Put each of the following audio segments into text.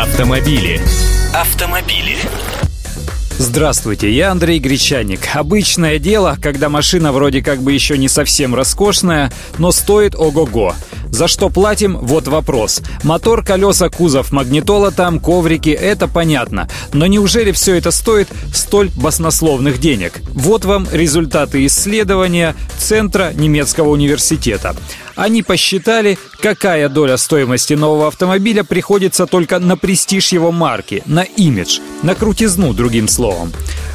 Автомобили. Автомобили. Здравствуйте, я Андрей Гречаник. Обычное дело, когда машина вроде как бы еще не совсем роскошная, но стоит ого-го. За что платим? Вот вопрос. Мотор, колеса, кузов, магнитола там, коврики – это понятно. Но неужели все это стоит столь баснословных денег? Вот вам результаты исследования Центра немецкого университета. Они посчитали, какая доля стоимости нового автомобиля приходится только на престиж его марки, на имидж, на крутизну, другим словом.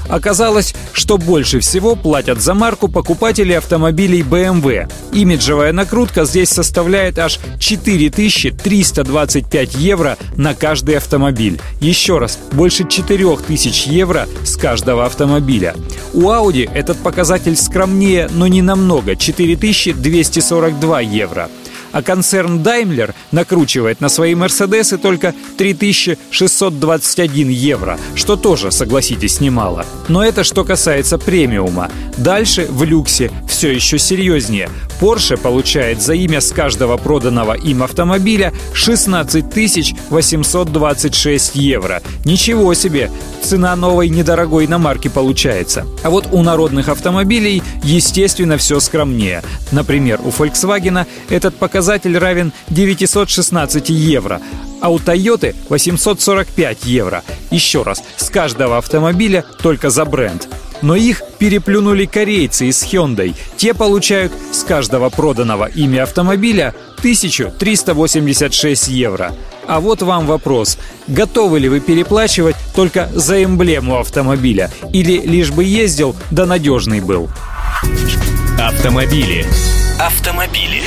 Оказалось, что больше всего платят за марку покупатели автомобилей BMW. Имиджевая накрутка здесь составляет аж 4325 евро на каждый автомобиль. Еще раз, больше 4000 евро с каждого автомобиля. У Audi этот показатель скромнее, но не намного – 4242 евро а концерн Daimler накручивает на свои Мерседесы только 3621 евро, что тоже, согласитесь, немало. Но это что касается премиума. Дальше в люксе все еще серьезнее. Porsche получает за имя с каждого проданного им автомобиля 16 826 евро. Ничего себе! Цена новой недорогой иномарки получается. А вот у народных автомобилей, естественно, все скромнее. Например, у Volkswagen этот показатель равен 916 евро, а у Toyota 845 евро. Еще раз, с каждого автомобиля только за бренд. Но их переплюнули корейцы из Hyundai. Те получают с каждого проданного ими автомобиля 1386 евро. А вот вам вопрос. Готовы ли вы переплачивать только за эмблему автомобиля? Или лишь бы ездил, да надежный был? Автомобили. Автомобили.